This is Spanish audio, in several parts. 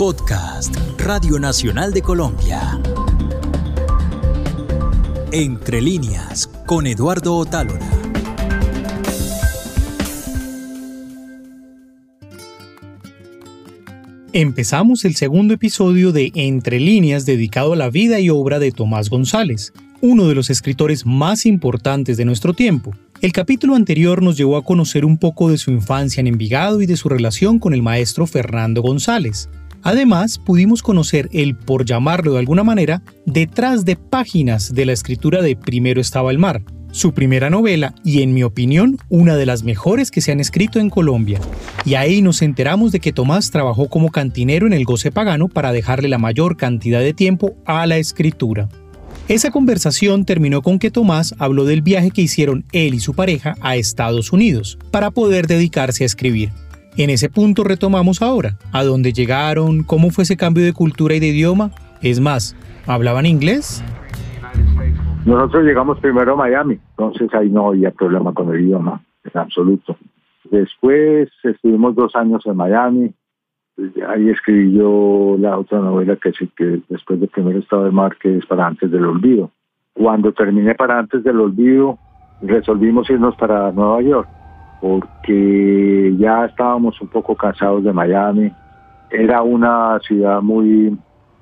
Podcast Radio Nacional de Colombia. Entre líneas con Eduardo Otálora. Empezamos el segundo episodio de Entre líneas dedicado a la vida y obra de Tomás González, uno de los escritores más importantes de nuestro tiempo. El capítulo anterior nos llevó a conocer un poco de su infancia en Envigado y de su relación con el maestro Fernando González. Además, pudimos conocer el, por llamarlo de alguna manera, detrás de páginas de la escritura de Primero estaba el mar, su primera novela y en mi opinión una de las mejores que se han escrito en Colombia. Y ahí nos enteramos de que Tomás trabajó como cantinero en el goce pagano para dejarle la mayor cantidad de tiempo a la escritura. Esa conversación terminó con que Tomás habló del viaje que hicieron él y su pareja a Estados Unidos para poder dedicarse a escribir. En ese punto retomamos ahora, a dónde llegaron, cómo fue ese cambio de cultura y de idioma. Es más, ¿hablaban inglés? Nosotros llegamos primero a Miami, entonces ahí no había problema con el idioma, en absoluto. Después estuvimos dos años en Miami, ahí escribí yo la otra novela que que después del primer estado de mar que es para antes del olvido. Cuando terminé para antes del olvido, resolvimos irnos para Nueva York porque ya estábamos un poco cansados de Miami. Era una ciudad muy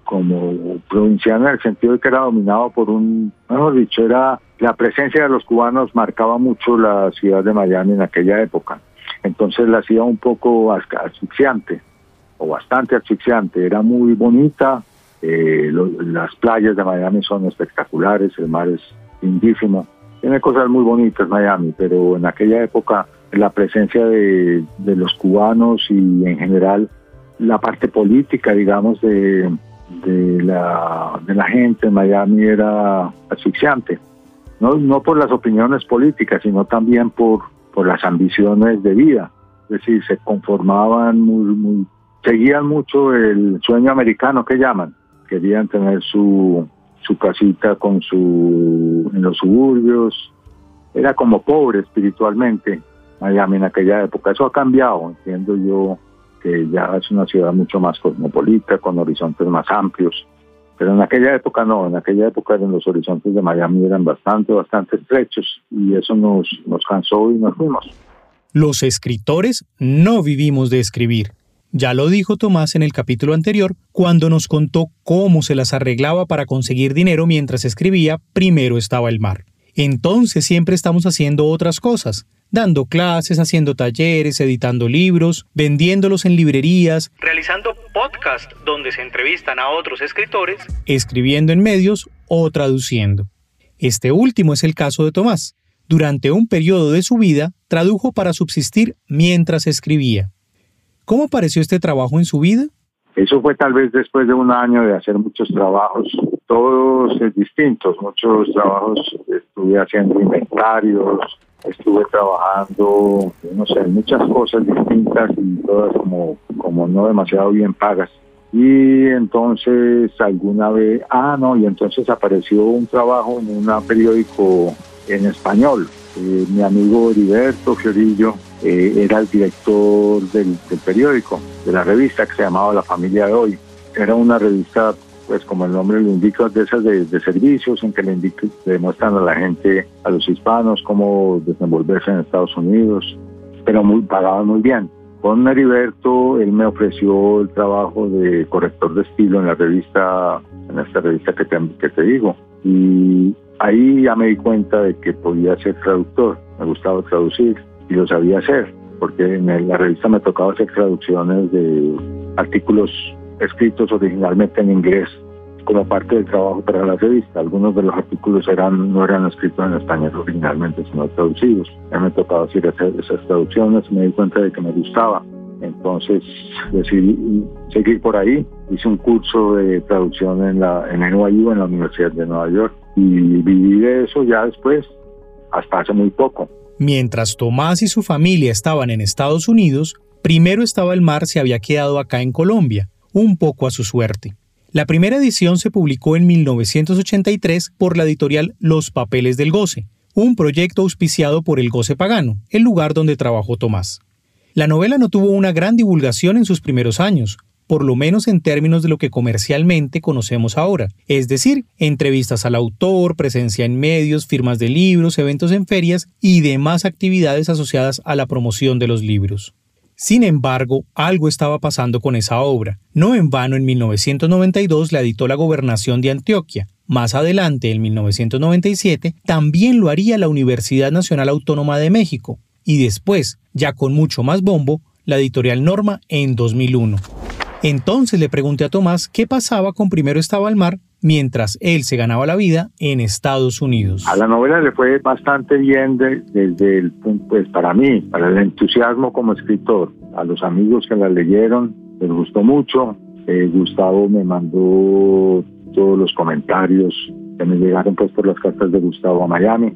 como provinciana en el sentido de que era dominado por un, mejor dicho, era la presencia de los cubanos marcaba mucho la ciudad de Miami en aquella época. Entonces la hacía un poco asfixiante o bastante asfixiante. Era muy bonita, eh, las playas de Miami son espectaculares, el mar es lindísimo. Tiene cosas muy bonitas Miami, pero en aquella época la presencia de, los cubanos y en general la parte política, digamos, de, la gente en Miami era asfixiante. No, no por las opiniones políticas, sino también por, por las ambiciones de vida. Es decir, se conformaban muy, muy seguían mucho el sueño americano que llaman. Querían tener su, su casita con su, en los suburbios. Era como pobre espiritualmente Miami en aquella época. Eso ha cambiado, entiendo yo que ya es una ciudad mucho más cosmopolita, con horizontes más amplios. Pero en aquella época no, en aquella época los horizontes de Miami eran bastante, bastante estrechos y eso nos, nos cansó y nos fuimos. Los escritores no vivimos de escribir, ya lo dijo Tomás en el capítulo anterior, cuando nos contó cómo se las arreglaba para conseguir dinero mientras escribía Primero estaba el mar. Entonces siempre estamos haciendo otras cosas, dando clases, haciendo talleres, editando libros, vendiéndolos en librerías, realizando podcasts donde se entrevistan a otros escritores, escribiendo en medios o traduciendo. Este último es el caso de Tomás. Durante un periodo de su vida, tradujo para subsistir mientras escribía. ¿Cómo pareció este trabajo en su vida? Eso fue tal vez después de un año de hacer muchos trabajos, todos distintos, muchos trabajos. Estuve haciendo inventarios, estuve trabajando, no sé, muchas cosas distintas y todas como, como no demasiado bien pagas. Y entonces alguna vez, ah, no, y entonces apareció un trabajo en un periódico en español. Eh, mi amigo Heriberto Fiorillo eh, era el director del, periódico, de la revista que se llamaba La Familia de Hoy. Era una revista, pues como el nombre lo indica, de esas de, servicios en que le, demuestran a la gente, a los hispanos, cómo desenvolverse en Estados Unidos, pero muy pagaban muy bien. Con Heriberto, él me ofreció el trabajo de corrector de estilo en la revista, en esta revista que que te digo. Y ahí ya me di cuenta de que podía ser traductor, me gustaba traducir y lo sabía hacer, porque en la revista me tocaba hacer traducciones de artículos escritos originalmente en inglés como parte del trabajo para la revista. Algunos de los artículos eran no eran escritos en español originalmente, sino traducidos. A mí me tocaba hacer esas traducciones me di cuenta de que me gustaba. Entonces decidí seguir por ahí. Hice un curso de traducción en la en NYU, en la Universidad de Nueva York, y viví de eso ya después, hasta hace muy poco. Mientras Tomás y su familia estaban en Estados Unidos, primero estaba el mar se había quedado acá en Colombia, un poco a su suerte. La primera edición se publicó en 1983 por la editorial Los Papeles del Goce, un proyecto auspiciado por el Goce Pagano, el lugar donde trabajó Tomás. La novela no tuvo una gran divulgación en sus primeros años, por lo menos en términos de lo que comercialmente conocemos ahora, es decir, entrevistas al autor, presencia en medios, firmas de libros, eventos en ferias y demás actividades asociadas a la promoción de los libros. Sin embargo, algo estaba pasando con esa obra. No en vano en 1992 la editó la gobernación de Antioquia. Más adelante, en 1997, también lo haría la Universidad Nacional Autónoma de México. Y después, ya con mucho más bombo, la editorial Norma en 2001. Entonces le pregunté a Tomás qué pasaba con Primero estaba el mar mientras él se ganaba la vida en Estados Unidos. A la novela le fue bastante bien desde el pues para mí, para el entusiasmo como escritor. A los amigos que la leyeron les gustó mucho. Eh, Gustavo me mandó todos los comentarios que me llegaron pues por las cartas de Gustavo a Miami.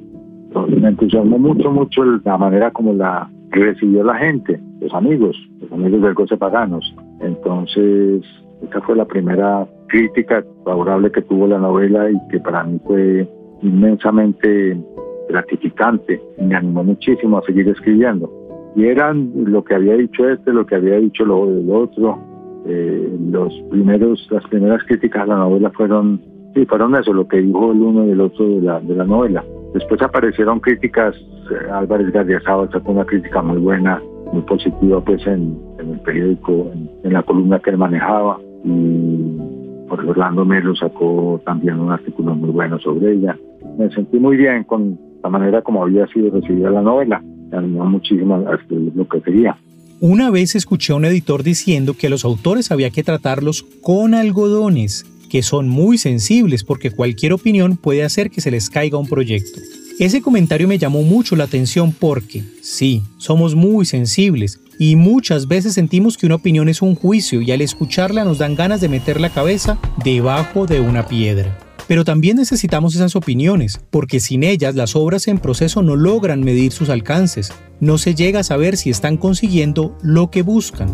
Entonces me entusiasmó mucho, mucho la manera como la recibió la gente, los amigos, los amigos del Goce Paganos. Entonces, esta fue la primera crítica favorable que tuvo la novela y que para mí fue inmensamente gratificante me animó muchísimo a seguir escribiendo. Y eran lo que había dicho este, lo que había dicho lo otro. Eh, los primeros, las primeras críticas a la novela fueron, sí, fueron eso, lo que dijo el uno y el otro de la, de la novela. Después aparecieron críticas, eh, Álvarez Gardiazabal sacó una crítica muy buena, muy positiva pues en, el periódico, en la columna que él manejaba y Orlando Melo sacó también un artículo muy bueno sobre ella. Me sentí muy bien con la manera como había sido recibida la novela. Me animó muchísimo a escribir lo que quería. Una vez escuché a un editor diciendo que a los autores había que tratarlos con algodones, que son muy sensibles porque cualquier opinión puede hacer que se les caiga un proyecto. Ese comentario me llamó mucho la atención porque, sí, somos muy sensibles y muchas veces sentimos que una opinión es un juicio y al escucharla nos dan ganas de meter la cabeza debajo de una piedra. Pero también necesitamos esas opiniones, porque sin ellas las obras en proceso no logran medir sus alcances, no se llega a saber si están consiguiendo lo que buscan.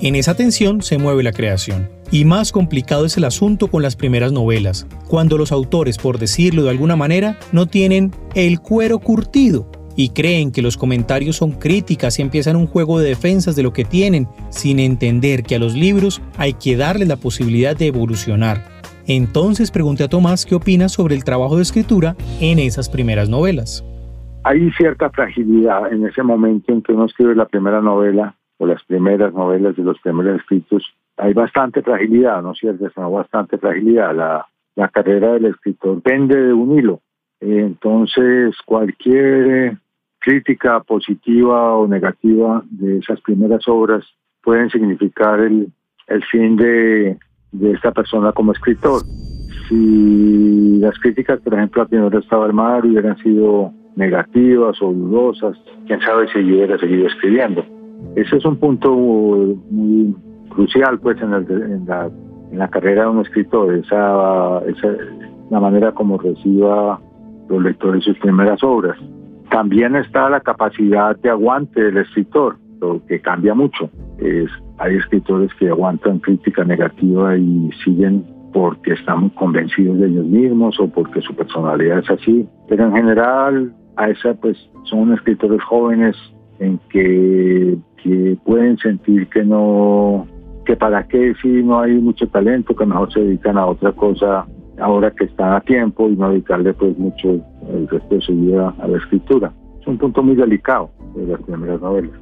En esa tensión se mueve la creación. Y más complicado es el asunto con las primeras novelas, cuando los autores, por decirlo de alguna manera, no tienen el cuero curtido y creen que los comentarios son críticas y empiezan un juego de defensas de lo que tienen, sin entender que a los libros hay que darles la posibilidad de evolucionar. Entonces pregunté a Tomás qué opina sobre el trabajo de escritura en esas primeras novelas. Hay cierta fragilidad en ese momento en que uno escribe la primera novela o las primeras novelas de los primeros escritos hay bastante fragilidad, ¿no es cierto? Es bastante fragilidad. La, la carrera del escritor pende de un hilo. Entonces, cualquier crítica positiva o negativa de esas primeras obras pueden significar el, el fin de, de esta persona como escritor. Si las críticas, por ejemplo, a Primero estaba el mar hubieran sido negativas o dudosas, quién sabe si yo hubiera seguido escribiendo. Ese es un punto muy crucial pues en, en, la, en la carrera de un escritor, esa, esa la manera como reciba los lectores sus primeras obras. También está la capacidad de aguante del escritor, lo que cambia mucho. Es, hay escritores que aguantan crítica negativa y siguen porque están convencidos de ellos mismos o porque su personalidad es así. Pero en general, a esa pues son escritores jóvenes en que, que pueden sentir que no que para qué si no hay mucho talento, que mejor se dedican a otra cosa ahora que están a tiempo y no dedicarle pues mucho el resto de su vida a la escritura. Es un punto muy delicado de las primeras novelas.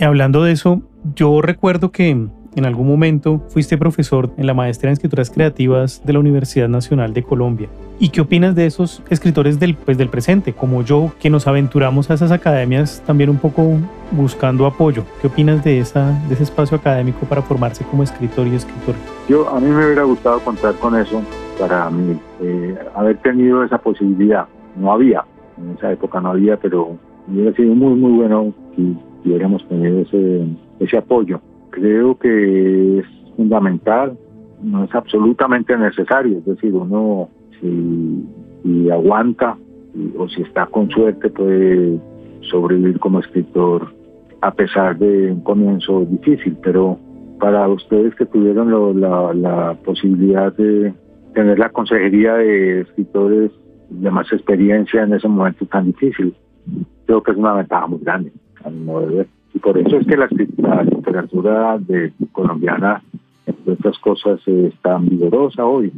Hablando de eso, yo recuerdo que en algún momento fuiste profesor en la maestría en escrituras creativas de la Universidad Nacional de Colombia. ¿Y qué opinas de esos escritores del, pues, del presente, como yo, que nos aventuramos a esas academias también un poco buscando apoyo? ¿Qué opinas de, esa, de ese espacio académico para formarse como escritor y escritor? Yo, a mí me hubiera gustado contar con eso para mí, eh, haber tenido esa posibilidad. No había, en esa época no había, pero hubiera sido muy, muy bueno si hubiéramos tenido ese, ese apoyo. Creo que es fundamental, no es absolutamente necesario, es decir, uno si, aguanta o si está con suerte puede sobrevivir como escritor a pesar de un comienzo difícil, pero para ustedes que tuvieron la, posibilidad de tener la consejería de escritores de más experiencia en ese momento tan difícil, creo que es una ventaja muy grande a mi modo de ver. Y por eso es que la, literatura de, colombiana entre otras cosas, es tan vigorosa hoy.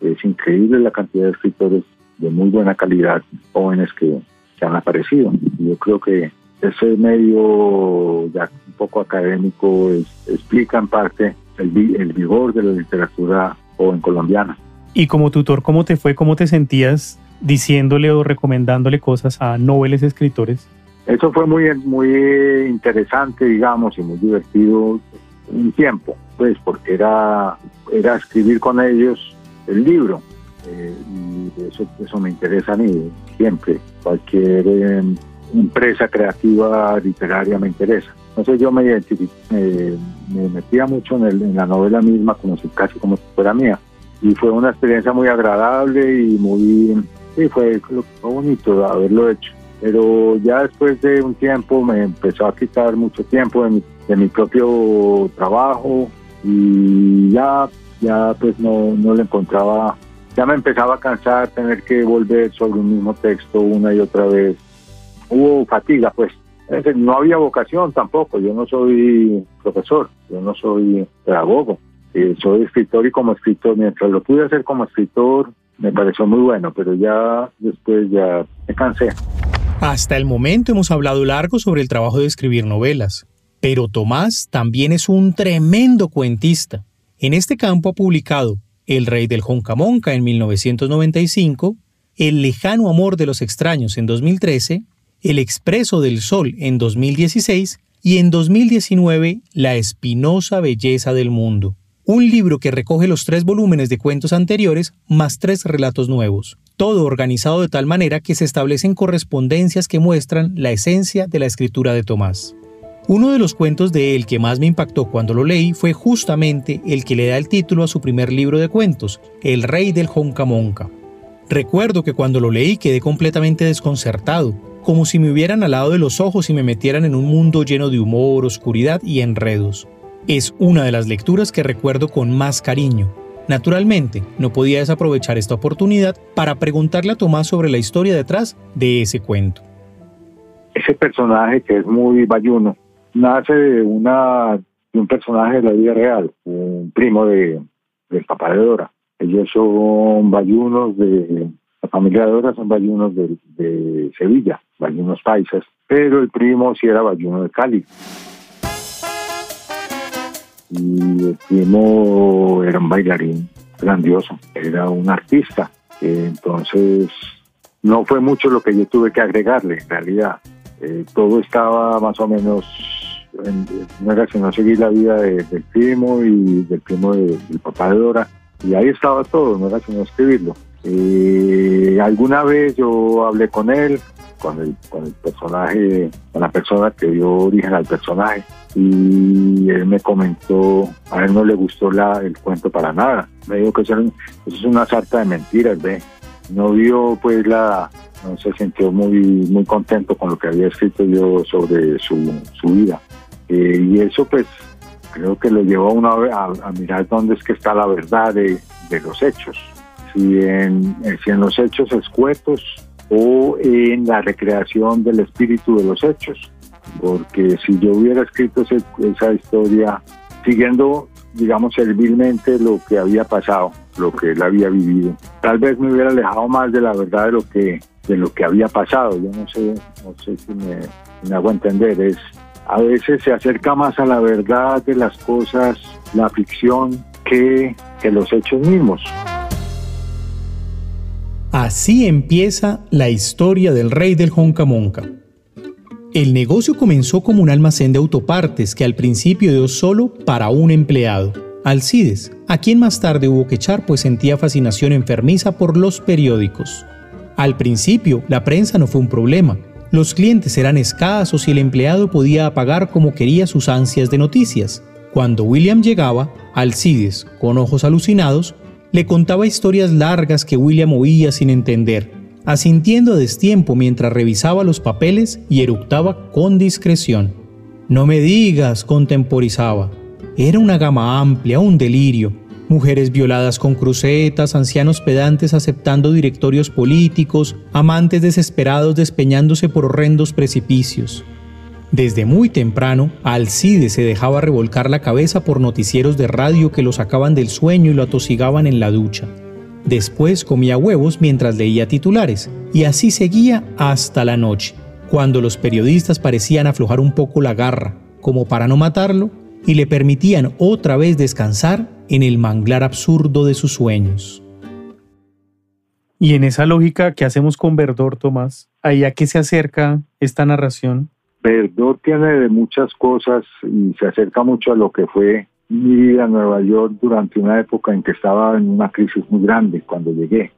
Es increíble la cantidad de escritores de muy buena calidad, jóvenes que, han aparecido. Yo creo que ese medio ya un poco académico explica en parte el, el vigor de la literatura joven colombiana. Y como tutor, ¿cómo te fue? ¿Cómo te sentías diciéndole o recomendándole cosas a noveles escritores? Eso fue muy, muy interesante, digamos, y muy divertido un tiempo, pues, porque era, era escribir con ellos el libro. Eh, y eso, eso me interesa a mí siempre. Cualquier em, empresa creativa literaria me interesa. Entonces yo me me metía mucho en, el, en, la novela misma, como si casi como si fuera mía. Y fue una experiencia muy agradable y muy, sí, fue, fue bonito haberlo hecho pero ya después de un tiempo me empezó a quitar mucho tiempo de mi, de mi propio trabajo y ya, ya pues no, no le encontraba, ya me empezaba a cansar tener que volver sobre un mismo texto una y otra vez. Hubo fatiga, pues. No había vocación tampoco, yo no soy profesor, yo no soy pedagogo, eh, soy escritor y como escritor, mientras lo pude hacer como escritor, me pareció muy bueno, pero ya después ya me cansé. Hasta el momento hemos hablado largo sobre el trabajo de escribir novelas, pero Tomás también es un tremendo cuentista. En este campo ha publicado El Rey del Joncamonca en 1995, El Lejano Amor de los Extraños en 2013, El Expreso del Sol en 2016 y en 2019 La Espinosa Belleza del Mundo, un libro que recoge los tres volúmenes de cuentos anteriores más tres relatos nuevos todo organizado de tal manera que se establecen correspondencias que muestran la esencia de la escritura de Tomás. Uno de los cuentos de él que más me impactó cuando lo leí fue justamente el que le da el título a su primer libro de cuentos, El Rey del Joncamonca. Recuerdo que cuando lo leí quedé completamente desconcertado, como si me hubieran alado de los ojos y me metieran en un mundo lleno de humor, oscuridad y enredos. Es una de las lecturas que recuerdo con más cariño, Naturalmente, no podía desaprovechar esta oportunidad para preguntarle a Tomás sobre la historia detrás de ese cuento. Ese personaje que es muy bayuno nace de, una, de un personaje de la vida real, un primo de, del papá de Dora. Ellos son bayunos de, la familia de Dora son bayunos de, de Sevilla, bayunos paisas, pero el primo sí era bayuno de Cali y el primo era un bailarín grandioso, era un artista. Entonces, no fue mucho lo que yo tuve que agregarle, en realidad. Eh, todo estaba más o menos, no era sino seguir la vida del primo y del primo del papá de Dora, y ahí estaba todo, no era sino escribirlo. Eh, alguna vez yo hablé con él, con el, con el personaje, con la persona que dio origen al personaje. Y él me comentó, a él no le gustó la, el cuento para nada. Me dijo que eso, es una sarta de mentiras, ve. No vio pues la, no se sintió muy, muy contento con lo que había escrito yo sobre su, su vida. Eh, y eso pues creo que lo llevó a uno a, a, mirar dónde es que está la verdad de los hechos. Si en, si en los hechos escuetos o en la recreación del espíritu de los hechos, porque si yo hubiera escrito esa historia siguiendo, digamos, servilmente lo que había pasado, lo que él había vivido, tal vez me hubiera alejado más de la verdad de lo que de lo que había pasado. Yo no sé, no sé si me, me hago entender. Es a veces se acerca más a la verdad de las cosas, la ficción, que, que los hechos mismos. Así empieza la historia del rey del Joncamonca. El negocio comenzó como un almacén de autopartes que al principio dio solo para un empleado, Alcides, a quien más tarde hubo que echar pues sentía fascinación enfermiza por los periódicos. Al principio, la prensa no fue un problema. Los clientes eran escasos y el empleado podía apagar como quería sus ansias de noticias. Cuando William llegaba, Alcides, con ojos alucinados, le contaba historias largas que William oía sin entender, asintiendo a destiempo mientras revisaba los papeles y eructaba con discreción. No me digas, contemporizaba. Era una gama amplia, un delirio. Mujeres violadas con crucetas, ancianos pedantes aceptando directorios políticos, amantes desesperados despeñándose por horrendos precipicios. Desde muy temprano, Alcide se dejaba revolcar la cabeza por noticieros de radio que lo sacaban del sueño y lo atosigaban en la ducha. Después comía huevos mientras leía titulares, y así seguía hasta la noche, cuando los periodistas parecían aflojar un poco la garra, como para no matarlo, y le permitían otra vez descansar en el manglar absurdo de sus sueños. Y en esa lógica, ¿qué hacemos con Verdor, Tomás? ¿Ahí a qué se acerca esta narración? Verdor tiene de muchas cosas y se acerca mucho a lo que fue mi vida en Nueva York durante una época en que estaba en una crisis muy grande cuando llegué.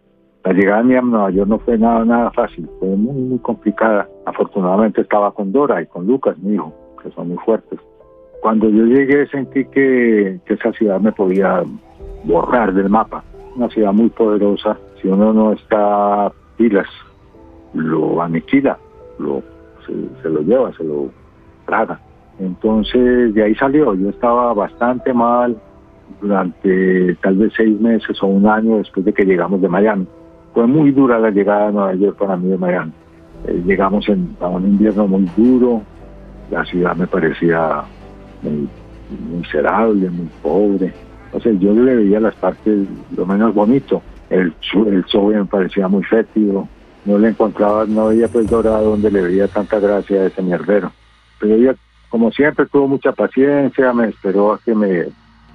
La llegada mía a Nueva York no fue nada, nada fácil, fue muy, muy complicada. Afortunadamente estaba con Dora y con Lucas, mi hijo, que son muy fuertes. Cuando yo llegué sentí que, que esa ciudad me podía borrar del mapa. Una ciudad muy poderosa. Si uno no está pilas, lo aniquila, lo se, lo lleva, se lo traga. Entonces de ahí salió, yo estaba bastante mal durante tal vez seis meses o un año después de que llegamos de Miami. Fue muy dura la llegada a Nueva York para mí de Miami. Eh, llegamos en, a un invierno muy duro, la ciudad me parecía muy, miserable, muy pobre. O sea, yo le veía las partes lo menos bonito. El, el me parecía muy fétido, no le encontraba, no veía pues dorado donde le veía tanta gracia a ese mierdero. Pero ella, como siempre, tuvo mucha paciencia, me esperó a que me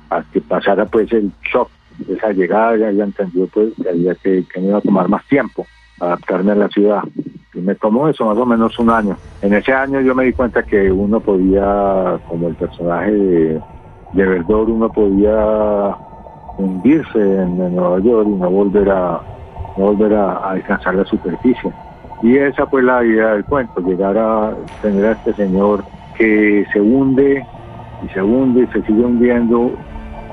a que pasara pues el shock de esa llegada, ya, ya entendió pues que había que, que me iba a tomar más tiempo adaptarme a la ciudad. Y me tomó eso más o menos un año. En ese año yo me di cuenta que uno podía, como el personaje de Verdor, uno podía hundirse en Nueva York y no volver a, volver a, alcanzar la superficie. Y esa fue la idea del cuento, llegar a tener a este señor que se hunde y se hunde y se sigue hundiendo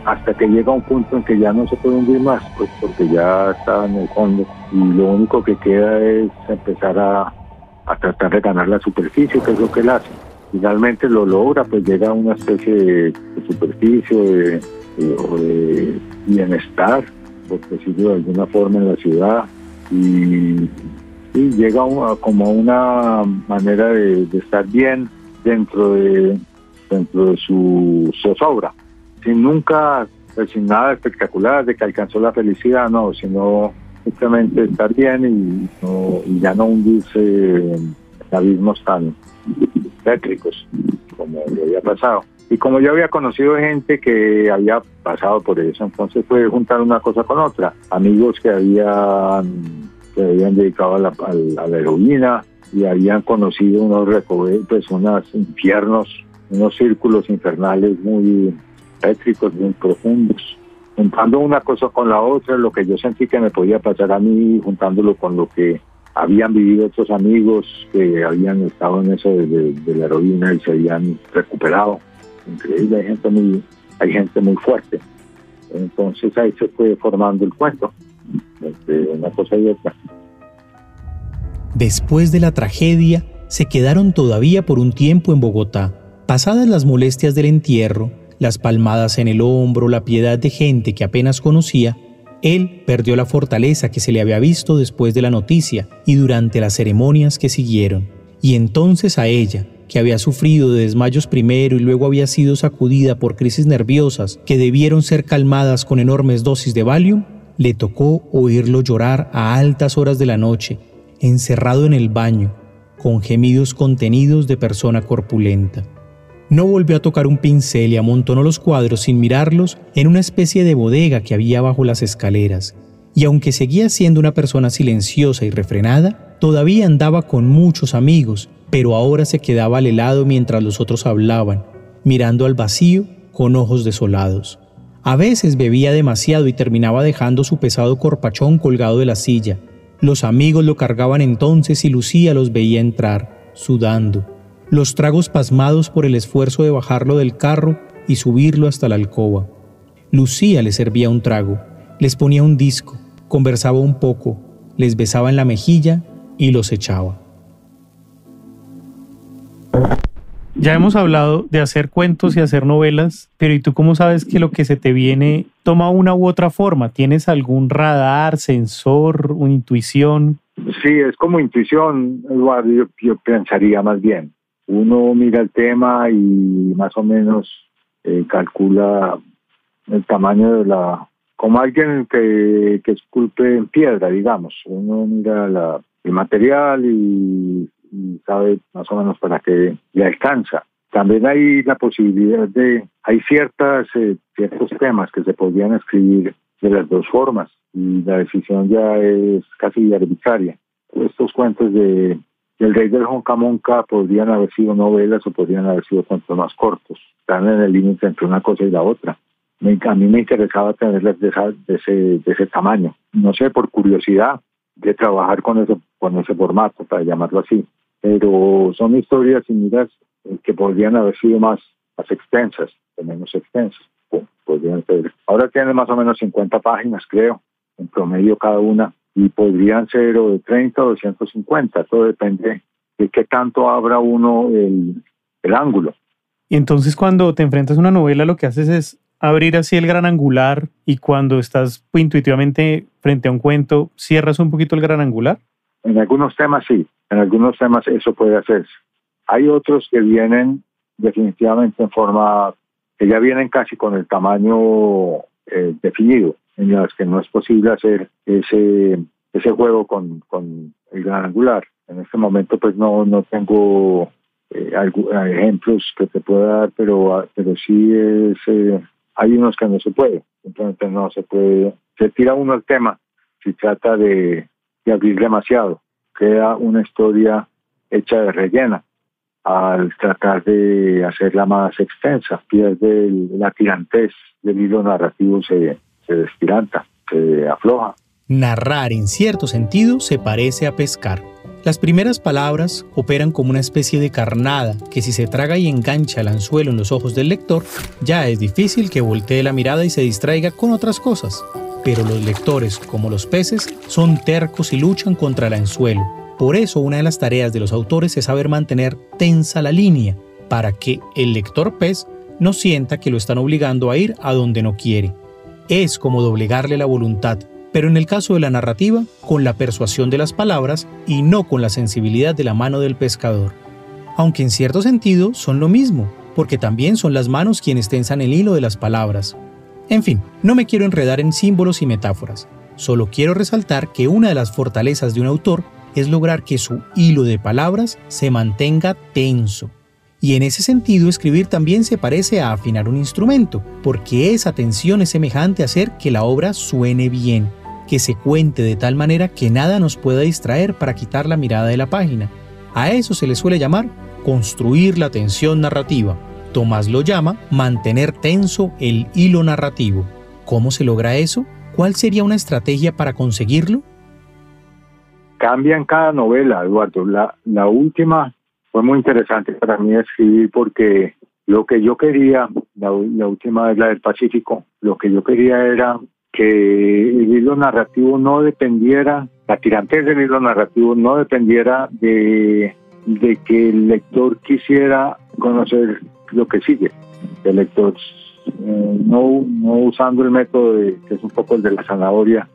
hasta que llega un punto en que ya no se puede hundir más, pues porque ya está en el fondo y lo único que queda es empezar a, tratar de ganar la superficie, que es lo que él hace. Finalmente lo logra, pues llega a una especie de, superficie de bienestar por decirlo de alguna forma, en la ciudad y, llega como una manera de, estar bien dentro de dentro de su zozobra, sin nunca, pues, sin nada espectacular de que alcanzó la felicidad, no, sino simplemente estar bien y, ya no hundirse en abismos tan tétricos como le había pasado. Y como yo había conocido gente que había pasado por eso, entonces fue juntar una cosa con otra. Amigos que habían, que habían dedicado a la, heroína y habían conocido unos pues unos infiernos, unos círculos infernales muy tétricos, muy profundos. Juntando una cosa con la otra, lo que yo sentí que me podía pasar a mí, juntándolo con lo que habían vivido otros amigos que habían estado en eso de la heroína y se habían recuperado increíble, hay gente muy, hay gente muy fuerte. Entonces ahí se fue formando el cuento, entre una cosa y otra. Después de la tragedia, se quedaron todavía por un tiempo en Bogotá. Pasadas las molestias del entierro, las palmadas en el hombro, la piedad de gente que apenas conocía, él perdió la fortaleza que se le había visto después de la noticia y durante las ceremonias que siguieron. Y entonces a ella, que había sufrido de desmayos primero y luego había sido sacudida por crisis nerviosas que debieron ser calmadas con enormes dosis de Valium, le tocó oírlo llorar a altas horas de la noche, encerrado en el baño, con gemidos contenidos de persona corpulenta. No volvió a tocar un pincel y amontonó los cuadros sin mirarlos en una especie de bodega que había bajo las escaleras, y aunque seguía siendo una persona silenciosa y refrenada, todavía andaba con muchos amigos pero ahora se quedaba al helado mientras los otros hablaban, mirando al vacío con ojos desolados. A veces bebía demasiado y terminaba dejando su pesado corpachón colgado de la silla. Los amigos lo cargaban entonces y Lucía los veía entrar, sudando. Los tragos pasmados por el esfuerzo de bajarlo del carro y subirlo hasta la alcoba. Lucía les servía un trago, les ponía un disco, conversaba un poco, les besaba en la mejilla y los echaba. Ya hemos hablado de hacer cuentos y hacer novelas, pero ¿y tú cómo sabes que lo que se te viene toma una u otra forma? ¿Tienes algún radar, sensor, una intuición? Sí, es como intuición, Eduardo, yo, pensaría más bien. uno mira el tema y más o menos eh, calcula el tamaño de la, como alguien que, que esculpe en piedra, digamos. Uno mira el material y, sabe más o menos para qué le alcanza. También hay la posibilidad de, hay ciertas, eh, ciertos temas que se podrían escribir de las dos formas y la decisión ya es casi arbitraria. Estos cuentos de el rey del Honcamonca podrían haber sido novelas o podrían haber sido cuentos más cortos. Están en el límite entre una cosa y la otra. a mí me interesaba tenerlas de, ese, de ese tamaño. No sé, por curiosidad de trabajar con ese, con ese formato, para llamarlo así. Pero son historias similares eh, que podrían haber sido más, más extensas, menos extensas. Podrían ser. Ahora tiene más o menos 50 páginas, creo, en promedio cada una y podrían ser o de 30 o de 150, todo depende de qué tanto abra uno el, el ángulo. Y entonces cuando te enfrentas a una novela lo que haces es abrir así el gran angular y cuando estás intuitivamente frente a un cuento, cierras un poquito el gran angular? En algunos temas sí, en algunos temas eso puede hacerse. Hay otros que vienen definitivamente en forma, que ya vienen casi con el tamaño eh, definido en las que no es posible hacer ese, ese juego con, con el gran angular. En este momento pues no, no tengo eh, ejemplos que te pueda dar, pero, pero sí es, eh, hay unos que no se puede. Entonces no se puede, se tira uno el tema si trata de, de abrir demasiado. Queda una historia hecha de rellena al tratar de hacerla más extensa, pierde la tirantez del hilo narrativo, se, se despiranta, se afloja. Narrar en cierto sentido se parece a pescar. Las primeras palabras operan como una especie de carnada que si se traga y engancha el anzuelo en los ojos del lector, ya es difícil que voltee la mirada y se distraiga con otras cosas. Pero los lectores, como los peces, son tercos y luchan contra el anzuelo. Por eso una de las tareas de los autores es saber mantener tensa la línea, para que el lector pez no sienta que lo están obligando a ir a donde no quiere es como doblegarle la voluntad, pero en el caso de la narrativa, con la persuasión de las palabras y no con la sensibilidad de la mano del pescador. Aunque en cierto sentido son lo mismo, porque también son las manos quienes tensan el hilo de las palabras. En fin, no me quiero enredar en símbolos y metáforas, solo quiero resaltar que una de las fortalezas de un autor es lograr que su hilo de palabras se mantenga tenso, y en ese sentido, escribir también se parece a afinar un instrumento, porque esa tensión es semejante a hacer que la obra suene bien, que se cuente de tal manera que nada nos pueda distraer para quitar la mirada de la página. A eso se le suele llamar construir la tensión narrativa. Tomás lo llama mantener tenso el hilo narrativo. ¿Cómo se logra eso? ¿Cuál sería una estrategia para conseguirlo? Cambia en cada novela, Eduardo. La, la última fue muy interesante para mí escribir porque lo que yo quería, la, última vez la del Pacífico, lo que yo quería era que el hilo narrativo no dependiera, la tirantez del hilo narrativo no dependiera de, de que el lector quisiera conocer lo que sigue. El lector eh, no, no usando el método que es un poco el de la zanahoria,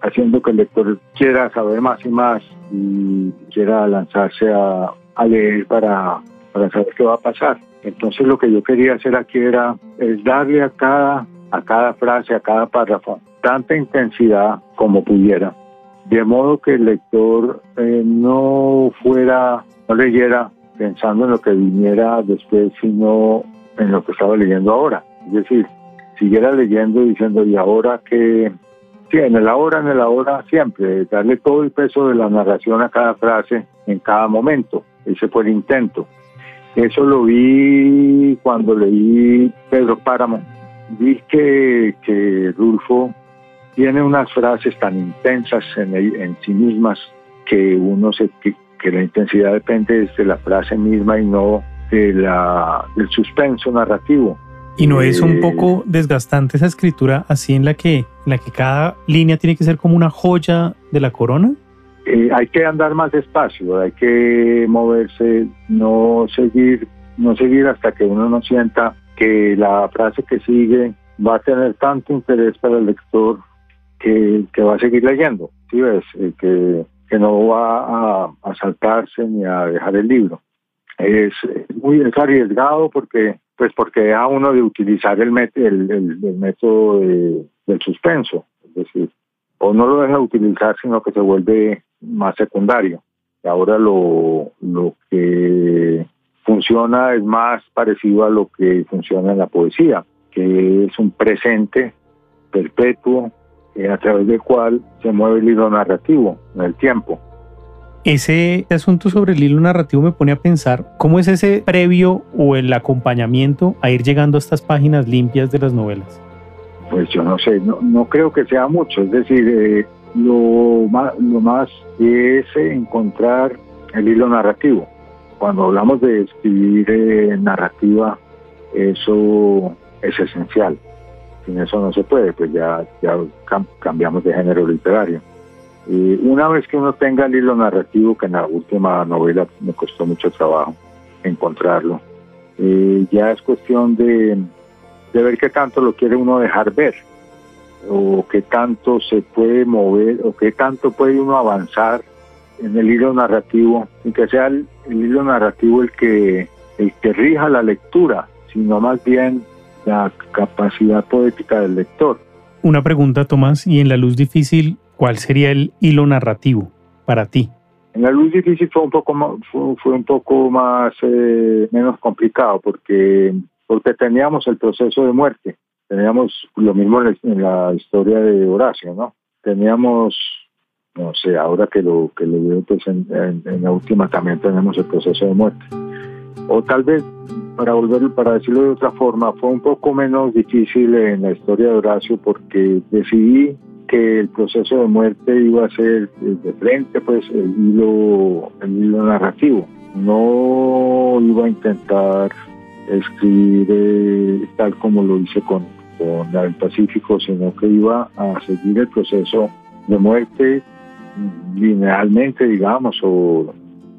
haciendo que el lector quiera saber más y más y quiera lanzarse a, a leer para, para saber qué va a pasar. Entonces lo que yo quería hacer aquí era es darle a cada, a cada frase, a cada párrafo, tanta intensidad como pudiera, de modo que el lector eh, no fuera, no leyera pensando en lo que viniera después, sino en lo que estaba leyendo ahora. Es decir, siguiera leyendo diciendo, ¿y ahora qué, Sí, en el ahora, en el ahora siempre, darle todo el peso de la narración a cada frase en cada momento. Ese fue el intento. Eso lo vi cuando leí Pedro Páramo. Vi que, que Rulfo tiene unas frases tan intensas en, en sí mismas que uno se que, la intensidad depende de la frase misma y no de la, del suspenso narrativo. ¿Y no es un eh, poco desgastante esa escritura así en la que, en la que cada línea tiene que ser como una joya de la corona? Eh, hay que andar más despacio, hay que moverse, no seguir, no seguir hasta que uno no sienta que la frase que sigue va a tener tanto interés para el lector que, va a seguir leyendo, ves? Eh, que, no va a, saltarse ni a dejar el libro. es muy es arriesgado porque pues porque deja uno de utilizar el, el, el, método del suspenso, es decir, o no lo deja de utilizar, sino que se vuelve más secundario. Ahora lo, lo que funciona es más parecido a lo que funciona en la poesía, que es un presente perpetuo eh, a través del cual se mueve el hilo narrativo en el tiempo. Ese asunto sobre el hilo narrativo me pone a pensar cómo es ese previo o el acompañamiento a ir llegando a estas páginas limpias de las novelas. Pues yo no sé, no, no creo que sea mucho, es decir, eh, lo, más, lo más es encontrar el hilo narrativo. Cuando hablamos de escribir eh, narrativa, eso es esencial. Sin eso no se puede, pues ya, cambiamos de género literario. Y una vez que uno tenga el hilo narrativo, que en la última novela me costó mucho trabajo encontrarlo, eh, ya es cuestión de, de ver qué tanto lo quiere uno dejar ver, o qué tanto se puede mover, o qué tanto puede uno avanzar en el hilo narrativo, sin que sea el, el hilo narrativo el que, el que rija la lectura, sino más bien la capacidad poética del lector. Una pregunta, Tomás, y en la luz difícil, ¿cuál sería el hilo narrativo para ti? En la luz difícil fue un poco más, fue, un poco más eh, menos complicado porque porque teníamos el proceso de muerte, teníamos lo mismo en la historia de Horacio, ¿no? Teníamos no sé, ahora que lo que lo veo pues en, la última también tenemos el proceso de muerte. O tal vez para volver, para decirlo de otra forma, fue un poco menos difícil en la historia de Horacio porque decidí que el proceso de muerte iba a ser de frente, pues el hilo, el hilo narrativo. No iba a intentar escribir eh, tal como lo hice con, con el Pacífico, sino que iba a seguir el proceso de muerte linealmente, digamos, o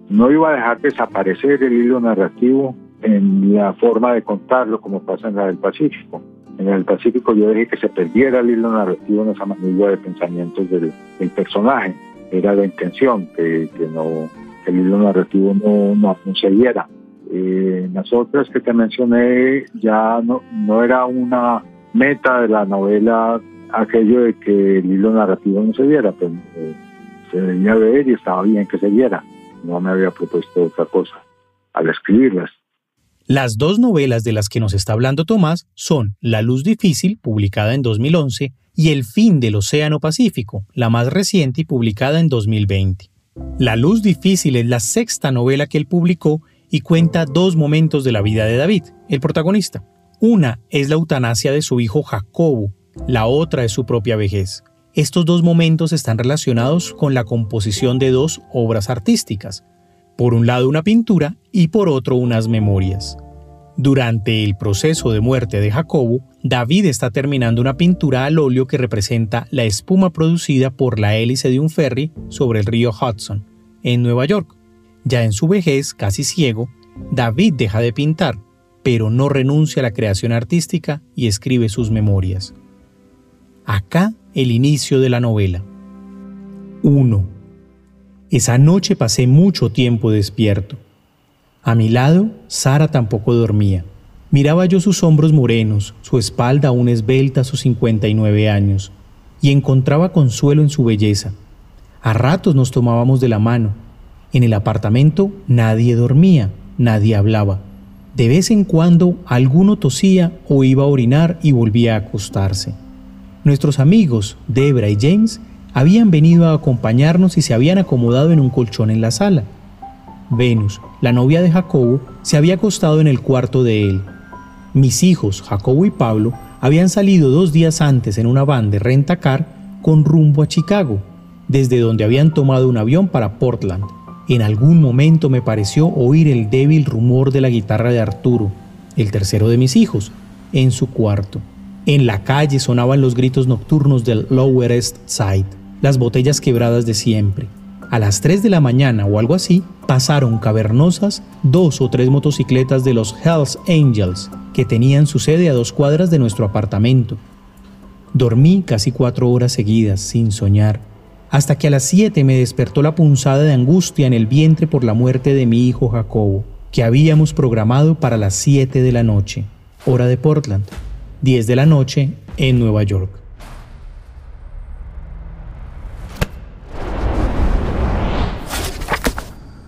no iba a dejar desaparecer el hilo narrativo en la forma de contarlo como pasa en la del Pacífico. En el Pacífico yo dejé que se perdiera el hilo narrativo en esa manera de pensamientos del, personaje. Era la intención que, no, el hilo narrativo no, no, se diera. Eh, las otras que te mencioné ya no, no era una meta de la novela aquello de que el hilo narrativo no se diera, pero eh, se debía ver y estaba bien que se viera. No me había propuesto otra cosa al escribirlas. Las dos novelas de las que nos está hablando Tomás son La Luz Difícil, publicada en 2011, y El Fin del Océano Pacífico, la más reciente y publicada en 2020. La Luz Difícil es la sexta novela que él publicó y cuenta dos momentos de la vida de David, el protagonista. Una es la eutanasia de su hijo Jacobo, la otra es su propia vejez. Estos dos momentos están relacionados con la composición de dos obras artísticas, por un lado una pintura y por otro unas memorias. Durante el proceso de muerte de Jacobo, David está terminando una pintura al óleo que representa la espuma producida por la hélice de un ferry sobre el río Hudson, en Nueva York. Ya en su vejez, casi ciego, David deja de pintar, pero no renuncia a la creación artística y escribe sus memorias. Acá el inicio de la novela. 1. Esa noche pasé mucho tiempo despierto. A mi lado, Sara tampoco dormía. Miraba yo sus hombros morenos, su espalda aún esbelta a sus 59 años, y encontraba consuelo en su belleza. A ratos nos tomábamos de la mano. En el apartamento nadie dormía, nadie hablaba. De vez en cuando alguno tosía o iba a orinar y volvía a acostarse. Nuestros amigos, Debra y James, habían venido a acompañarnos y se habían acomodado en un colchón en la sala. Venus, la novia de Jacobo, se había acostado en el cuarto de él. Mis hijos, Jacobo y Pablo, habían salido dos días antes en una van de rentacar con rumbo a Chicago, desde donde habían tomado un avión para Portland. En algún momento me pareció oír el débil rumor de la guitarra de Arturo, el tercero de mis hijos, en su cuarto. En la calle sonaban los gritos nocturnos del Lower East Side, las botellas quebradas de siempre. A las 3 de la mañana o algo así, pasaron cavernosas dos o tres motocicletas de los Hells Angels, que tenían su sede a dos cuadras de nuestro apartamento. Dormí casi cuatro horas seguidas, sin soñar, hasta que a las 7 me despertó la punzada de angustia en el vientre por la muerte de mi hijo Jacobo. que habíamos programado para las 7 de la noche, hora de Portland, 10 de la noche en Nueva York.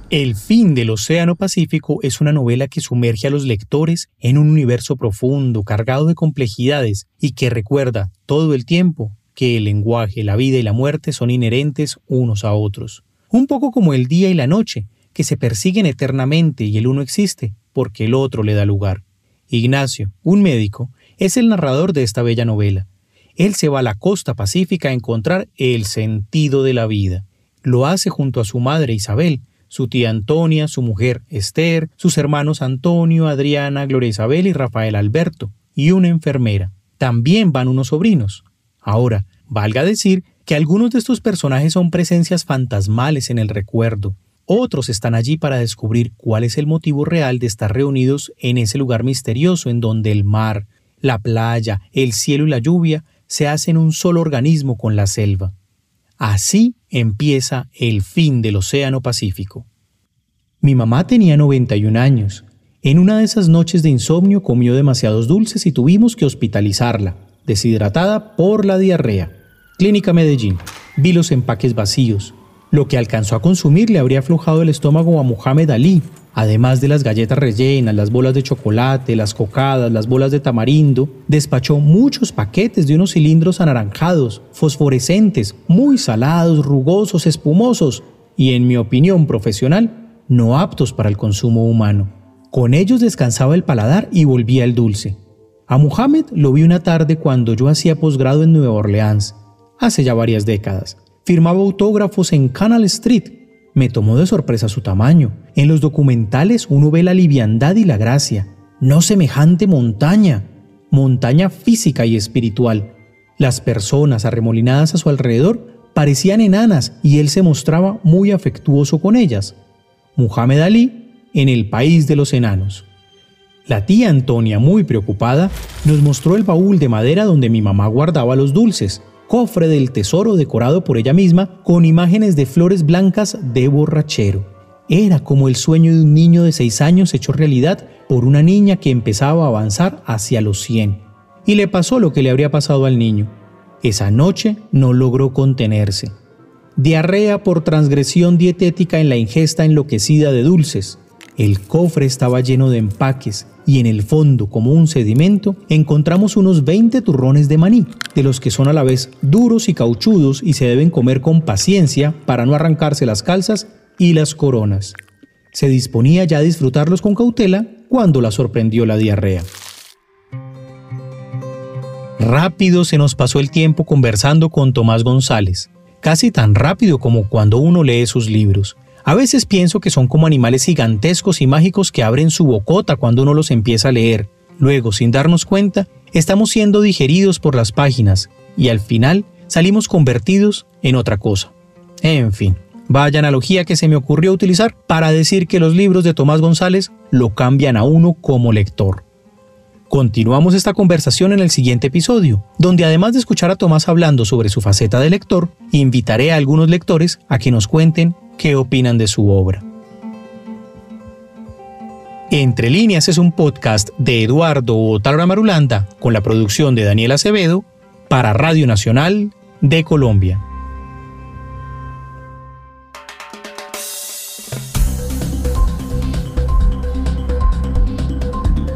El fin del Océano Pacífico es una novela que sumerge a los lectores en un universo profundo, cargado de complejidades y que recuerda todo el tiempo que el lenguaje, la vida y la muerte son inherentes unos a otros. Un poco como el día y la noche, que se persiguen eternamente y el uno existe porque el otro le da lugar. Ignacio, un médico, es el narrador de esta bella novela. Él se va a la costa pacífica a encontrar el sentido de la vida. Lo hace junto a su madre Isabel, su tía Antonia, su mujer Esther, sus hermanos Antonio, Adriana, Gloria Isabel y Rafael Alberto, y una enfermera. También van unos sobrinos. Ahora, valga decir que algunos de estos personajes son presencias fantasmales en el recuerdo. Otros están allí para descubrir cuál es el motivo real de estar reunidos en ese lugar misterioso en donde el mar, la playa, el cielo y la lluvia se hacen un solo organismo con la selva. Así empieza el fin del Océano Pacífico. Mi mamá tenía 91 años. En una de esas noches de insomnio comió demasiados dulces y tuvimos que hospitalizarla, deshidratada por la diarrea. Clínica Medellín. Vi los empaques vacíos. Lo que alcanzó a consumir le habría aflojado el estómago a Mohamed Ali, Además de las galletas rellenas, las bolas de chocolate, las cocadas, las bolas de tamarindo, despachó muchos paquetes de unos cilindros anaranjados, fosforescentes, muy salados, rugosos, espumosos y, en mi opinión profesional, no aptos para el consumo humano. Con ellos descansaba el paladar y volvía el dulce. A Muhammad lo vi una tarde cuando yo hacía posgrado en Nueva Orleans, hace ya varias décadas. Firmaba autógrafos en Canal Street me tomó de sorpresa su tamaño. En los documentales uno ve la liviandad y la gracia, no semejante montaña, montaña física y espiritual. Las personas arremolinadas a su alrededor parecían enanas y él se mostraba muy afectuoso con ellas. Muhammad Ali en el país de los enanos. La tía Antonia, muy preocupada, nos mostró el baúl de madera donde mi mamá guardaba los dulces cofre del tesoro decorado por ella misma con imágenes de flores blancas de borrachero. Era como el sueño de un niño de seis años hecho realidad por una niña que empezaba a avanzar hacia los 100. Y le pasó lo que le habría pasado al niño. Esa noche no logró contenerse. Diarrea por transgresión dietética en la ingesta enloquecida de dulces. El cofre estaba lleno de empaques y en el fondo, como un sedimento, encontramos unos 20 turrones de maní, de los que son a la vez duros y cauchudos y se deben comer con paciencia para no arrancarse las calzas y las coronas. Se disponía ya a disfrutarlos con cautela cuando la sorprendió la diarrea. Rápido se nos pasó el tiempo conversando con Tomás González, casi tan rápido como cuando uno lee sus libros. A veces pienso que son como animales gigantescos y mágicos que abren su bocota cuando uno los empieza a leer. Luego, sin darnos cuenta, estamos siendo digeridos por las páginas y al final salimos convertidos en otra cosa. En fin, vaya analogía que se me ocurrió utilizar para decir que los libros de Tomás González lo cambian a uno como lector. Continuamos esta conversación en el siguiente episodio, donde además de escuchar a Tomás hablando sobre su faceta de lector, invitaré a algunos lectores a que nos cuenten qué opinan de su obra. Entre líneas es un podcast de Eduardo Otalora Marulanda con la producción de Daniel Acevedo para Radio Nacional de Colombia.